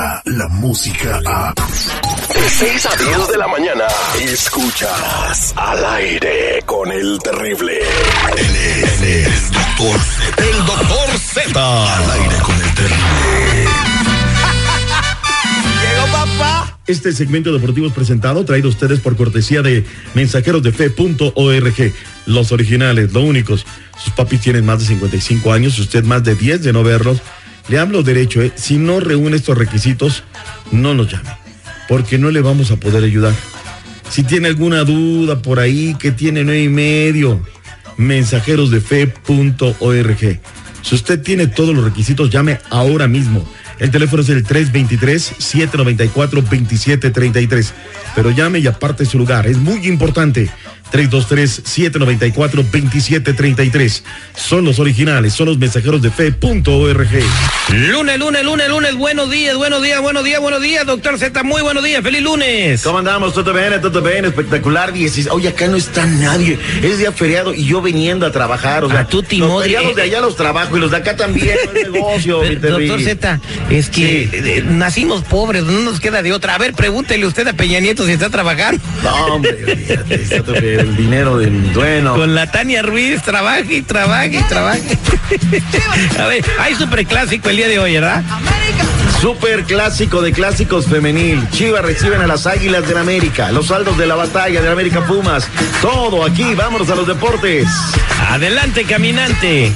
llega la música a... De 6 a 10 de la mañana, escuchas al aire con el terrible. Él es, el doctor Z. El doctor Z. Al aire con el terrible. Llegó papá. Este segmento deportivo es presentado, traído a ustedes por cortesía de mensajerosdefe.org. Los originales, los únicos. Sus papis tienen más de 55 años, usted más de 10 de no verlos. Le hablo derecho, ¿eh? si no reúne estos requisitos, no nos llame, porque no le vamos a poder ayudar. Si tiene alguna duda por ahí, que tiene nueve y medio, mensajerosdefe.org. Si usted tiene todos los requisitos, llame ahora mismo. El teléfono es el 323-794-2733. Pero llame y aparte su lugar. Es muy importante. 323-794-2733. Son los originales, son los mensajeros de fe.org. Lunes, lunes, lunes, lunes. Buenos días, buenos días, buenos días, buenos días, doctor Z. Muy buenos días. Feliz lunes. ¿Cómo andamos? ¿Todo bien? ¿Todo bien? Espectacular. 16. Oye, acá no está nadie. Es día feriado y yo viniendo a trabajar. O sea, A tu los feriados eh. de allá los trabajo y los de acá también. No es negocio, mi Doctor. Z, es que Sí. eh, nacimos pobres, no nos queda de otra. A ver, pregúntele usted a Peña Nieto si está trabajando. No, hombre, olvídate, está el dinero del bueno. Con la Tania Ruiz, trabaje y trabaje y trabaje. A ver, hay superclásico el día de hoy, ¿verdad? Super clásico de clásicos femenil. Chivas reciben a las Águilas del América. Los saldos de la batalla del América Pumas. Todo aquí. Vámonos a los deportes. Adelante, caminante.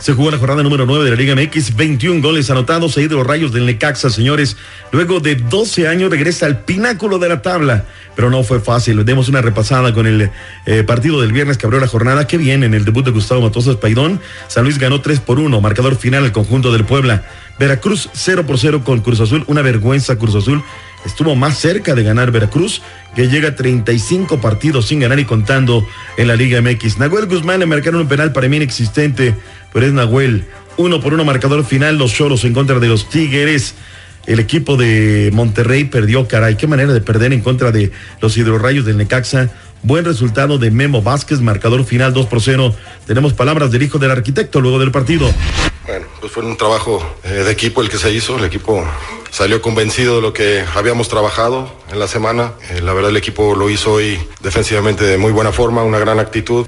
Se jugó la jornada número 9 de la Liga MX, 21 goles anotados, ahí de los rayos del Necaxa, señores. Luego de 12 años regresa al pináculo de la tabla, pero no fue fácil. Demos una repasada con el eh, partido del viernes que abrió la jornada. Qué bien en el debut de Gustavo Matosas Paidón. San Luis ganó 3 por 1, marcador final al conjunto del Puebla. Veracruz 0 por 0 con Cruz Azul, una vergüenza Cruz Azul. Estuvo más cerca de ganar Veracruz, que llega a 35 partidos sin ganar y contando en la Liga MX. Nahuel Guzmán le marcaron un penal para mí inexistente, pero es Nahuel. Uno por uno marcador final, los Choros en contra de los Tigres. El equipo de Monterrey perdió, caray, qué manera de perder en contra de los hidrorrayos del Necaxa. Buen resultado de Memo Vázquez, marcador final 2 por 0. Tenemos palabras del hijo del arquitecto luego del partido. Bueno, pues fue un trabajo eh, de equipo el que se hizo. El equipo salió convencido de lo que habíamos trabajado en la semana. Eh, la verdad el equipo lo hizo hoy defensivamente de muy buena forma, una gran actitud.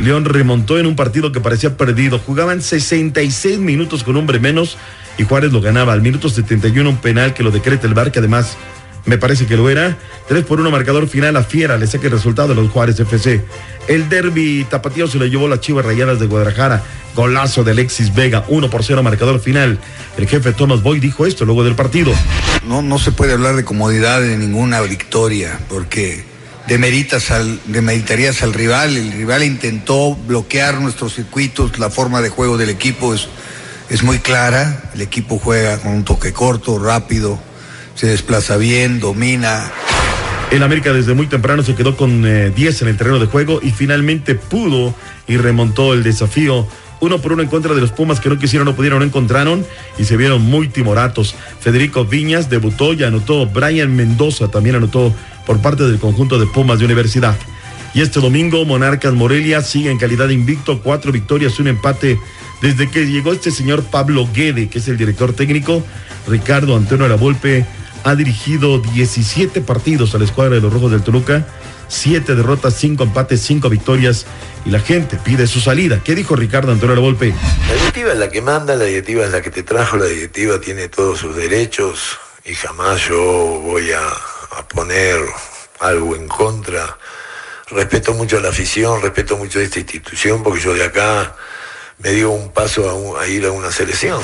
León remontó en un partido que parecía perdido. Jugaban 66 minutos con hombre menos y Juárez lo ganaba. Al minuto 71 un penal que lo decreta el VAR, que además me parece que lo era. 3 por 1 marcador final a Fiera, le saca el resultado de los Juárez FC. El derby tapatío se lo llevó las Chivas Rayadas de Guadalajara. Golazo de Alexis Vega, 1 por 0 marcador final. El jefe Thomas Boy dijo esto luego del partido. No, no se puede hablar de comodidad de ninguna victoria, porque demeritarías al rival. El rival intentó bloquear nuestros circuitos, la forma de juego del equipo es, es muy clara. El equipo juega con un toque corto, rápido, se desplaza bien, domina. El América desde muy temprano se quedó con eh, 10 en el terreno de juego y finalmente pudo y remontó el desafío. Uno por uno en contra de los Pumas que no quisieron, no pudieron, no encontraron y se vieron muy timoratos. Federico Viñas debutó y anotó. Brian Mendoza también anotó por parte del conjunto de Pumas de Universidad. Y este domingo, Monarcas Morelia sigue en calidad de invicto, cuatro victorias, un empate. Desde que llegó este señor Pablo Guede, que es el director técnico, Ricardo Antonio Lavolpe ha dirigido 17 partidos a la escuadra de los Rojos del Toluca, 7 derrotas, 5 empates, 5 victorias y la gente pide su salida. ¿Qué dijo Ricardo Antonio Lavolpe? La directiva es la que manda, la directiva es la que te trajo, la directiva tiene todos sus derechos y jamás yo voy a, poner algo en contra. Respeto mucho a la afición, respeto mucho a esta institución porque yo de acá me dio un paso a ir a una selección.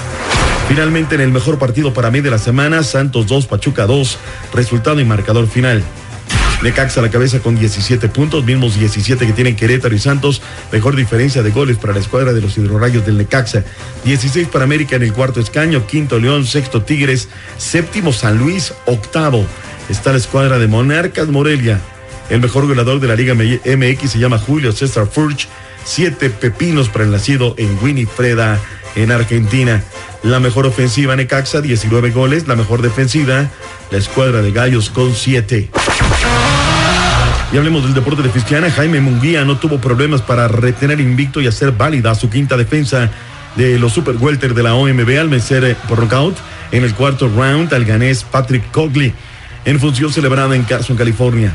Finalmente en el mejor partido para mí de la semana, Santos 2, Pachuca 2, resultado y marcador final. Necaxa a la cabeza con 17 puntos, mismos 17 que tienen Querétaro y Santos, mejor diferencia de goles para la escuadra de los hidrorrayos del Necaxa. 16 para América en el cuarto escaño, quinto León, sexto Tigres, séptimo San Luis, octavo está la escuadra de Monarcas Morelia. El mejor goleador de la Liga MX se llama Julio César Furch, siete pepinos para el nacido en Winifreda, en Argentina. La mejor ofensiva Necaxa, 19 goles. La mejor defensiva, la escuadra de Gallos con 7. Y hablemos del deporte de Fisquiana. Jaime Munguía no tuvo problemas para retener invicto y hacer válida su quinta defensa de los Super Welter de la OMB al vencer eh, por knockout en el cuarto round al ganés Patrick Cogley en función celebrada en Carson, California.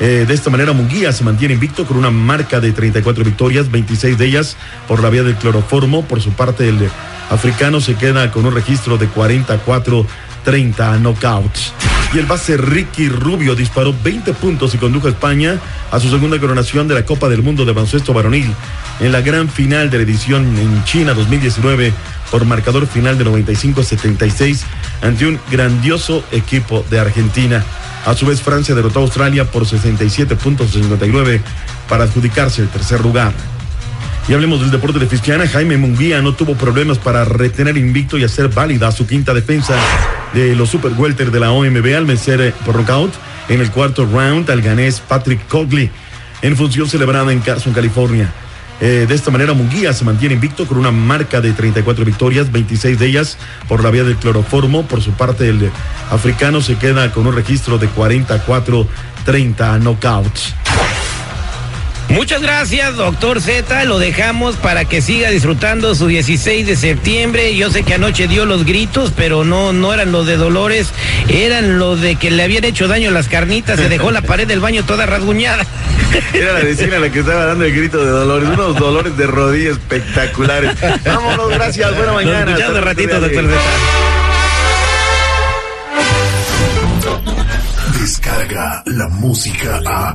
Eh, de esta manera, Munguía se mantiene invicto con una marca de 34 victorias, 26 de ellas por la vía del cloroformo. Por su parte, el africano se queda con un registro de 44 30 knockouts. Y el base Ricky Rubio disparó 20 puntos y condujo a España a su segunda coronación de la Copa del Mundo de Baloncesto Varonil en la gran final de la edición en China 2019 por marcador final de 95-76 ante un grandioso equipo de Argentina. A su vez, Francia derrotó a Australia por 67 puntos 59 para adjudicarse el tercer lugar. Y hablemos del deporte de Fisquiana. Jaime Munguía no tuvo problemas para retener invicto y hacer válida su quinta defensa de los Super Welter de la OMB al vencer eh, por knockout en el cuarto round al ganés Patrick Cogley en función celebrada en Carson, California. Eh, de esta manera, Munguía se mantiene invicto con una marca de 34 victorias, 26 de ellas por la vía del cloroformo. Por su parte, el africano se queda con un registro de 44-30 knockouts. Muchas gracias, doctor Z. Lo dejamos para que siga disfrutando su 16 de septiembre. Yo sé que anoche dio los gritos, pero no, no eran los de Dolores, eran los de que le habían hecho daño las carnitas. Se dejó la pared del baño toda rasguñada. Era la vecina la que estaba dando el grito de Dolores. Unos dolores de rodillas espectaculares. Vámonos, gracias. Buena mañana. Nos de ratito, doctor Z. Descarga la música a.